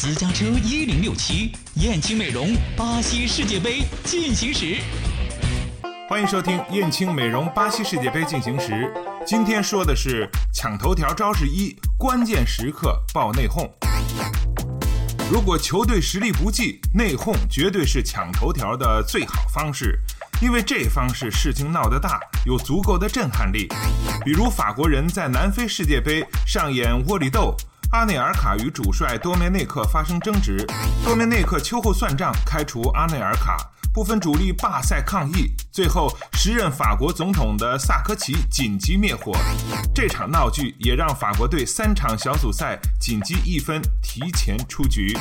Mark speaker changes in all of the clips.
Speaker 1: 私家车一零六七，燕青美容巴西世界杯进行时。
Speaker 2: 欢迎收听燕青美容巴西世界杯进行时。今天说的是抢头条招式一：关键时刻爆内讧。如果球队实力不济，内讧绝对是抢头条的最好方式，因为这方式事情闹得大，有足够的震撼力。比如法国人在南非世界杯上演窝里斗，阿内尔卡与主帅多梅内克发生争执，多梅内克秋后算账，开除阿内尔卡。部分主力罢赛抗议，最后时任法国总统的萨科齐紧急灭火。这场闹剧也让法国队三场小组赛仅积一分，提前出局。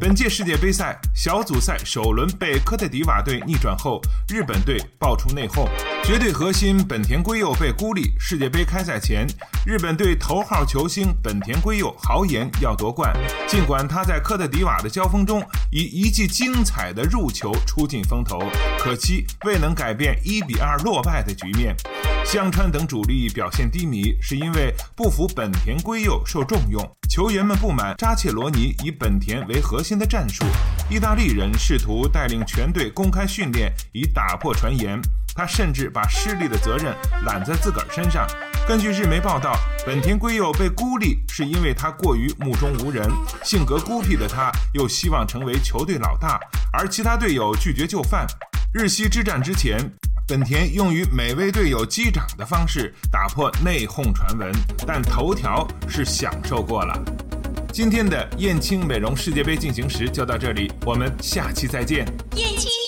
Speaker 2: 本届世界杯赛小组赛首轮被科特迪瓦队逆转后，日本队爆出内讧，绝对核心本田圭佑被孤立。世界杯开赛前，日本队头号球星本田圭佑豪言要夺冠，尽管他在科特迪瓦的交锋中以一记精彩的入球出尽。风头，可惜未能改变一比二落败的局面。香川等主力表现低迷，是因为不服本田圭佑受重用，球员们不满扎切罗尼以本田为核心的战术。意大利人试图带领全队公开训练，以打破传言。他甚至把失利的责任揽在自个儿身上。根据日媒报道，本田圭佑被孤立是因为他过于目中无人，性格孤僻的他又希望成为球队老大。而其他队友拒绝就范。日西之战之前，本田用于每位队友击掌的方式打破内讧传闻，但头条是享受过了。今天的燕青美容世界杯进行时就到这里，我们下期再见。
Speaker 3: 燕青。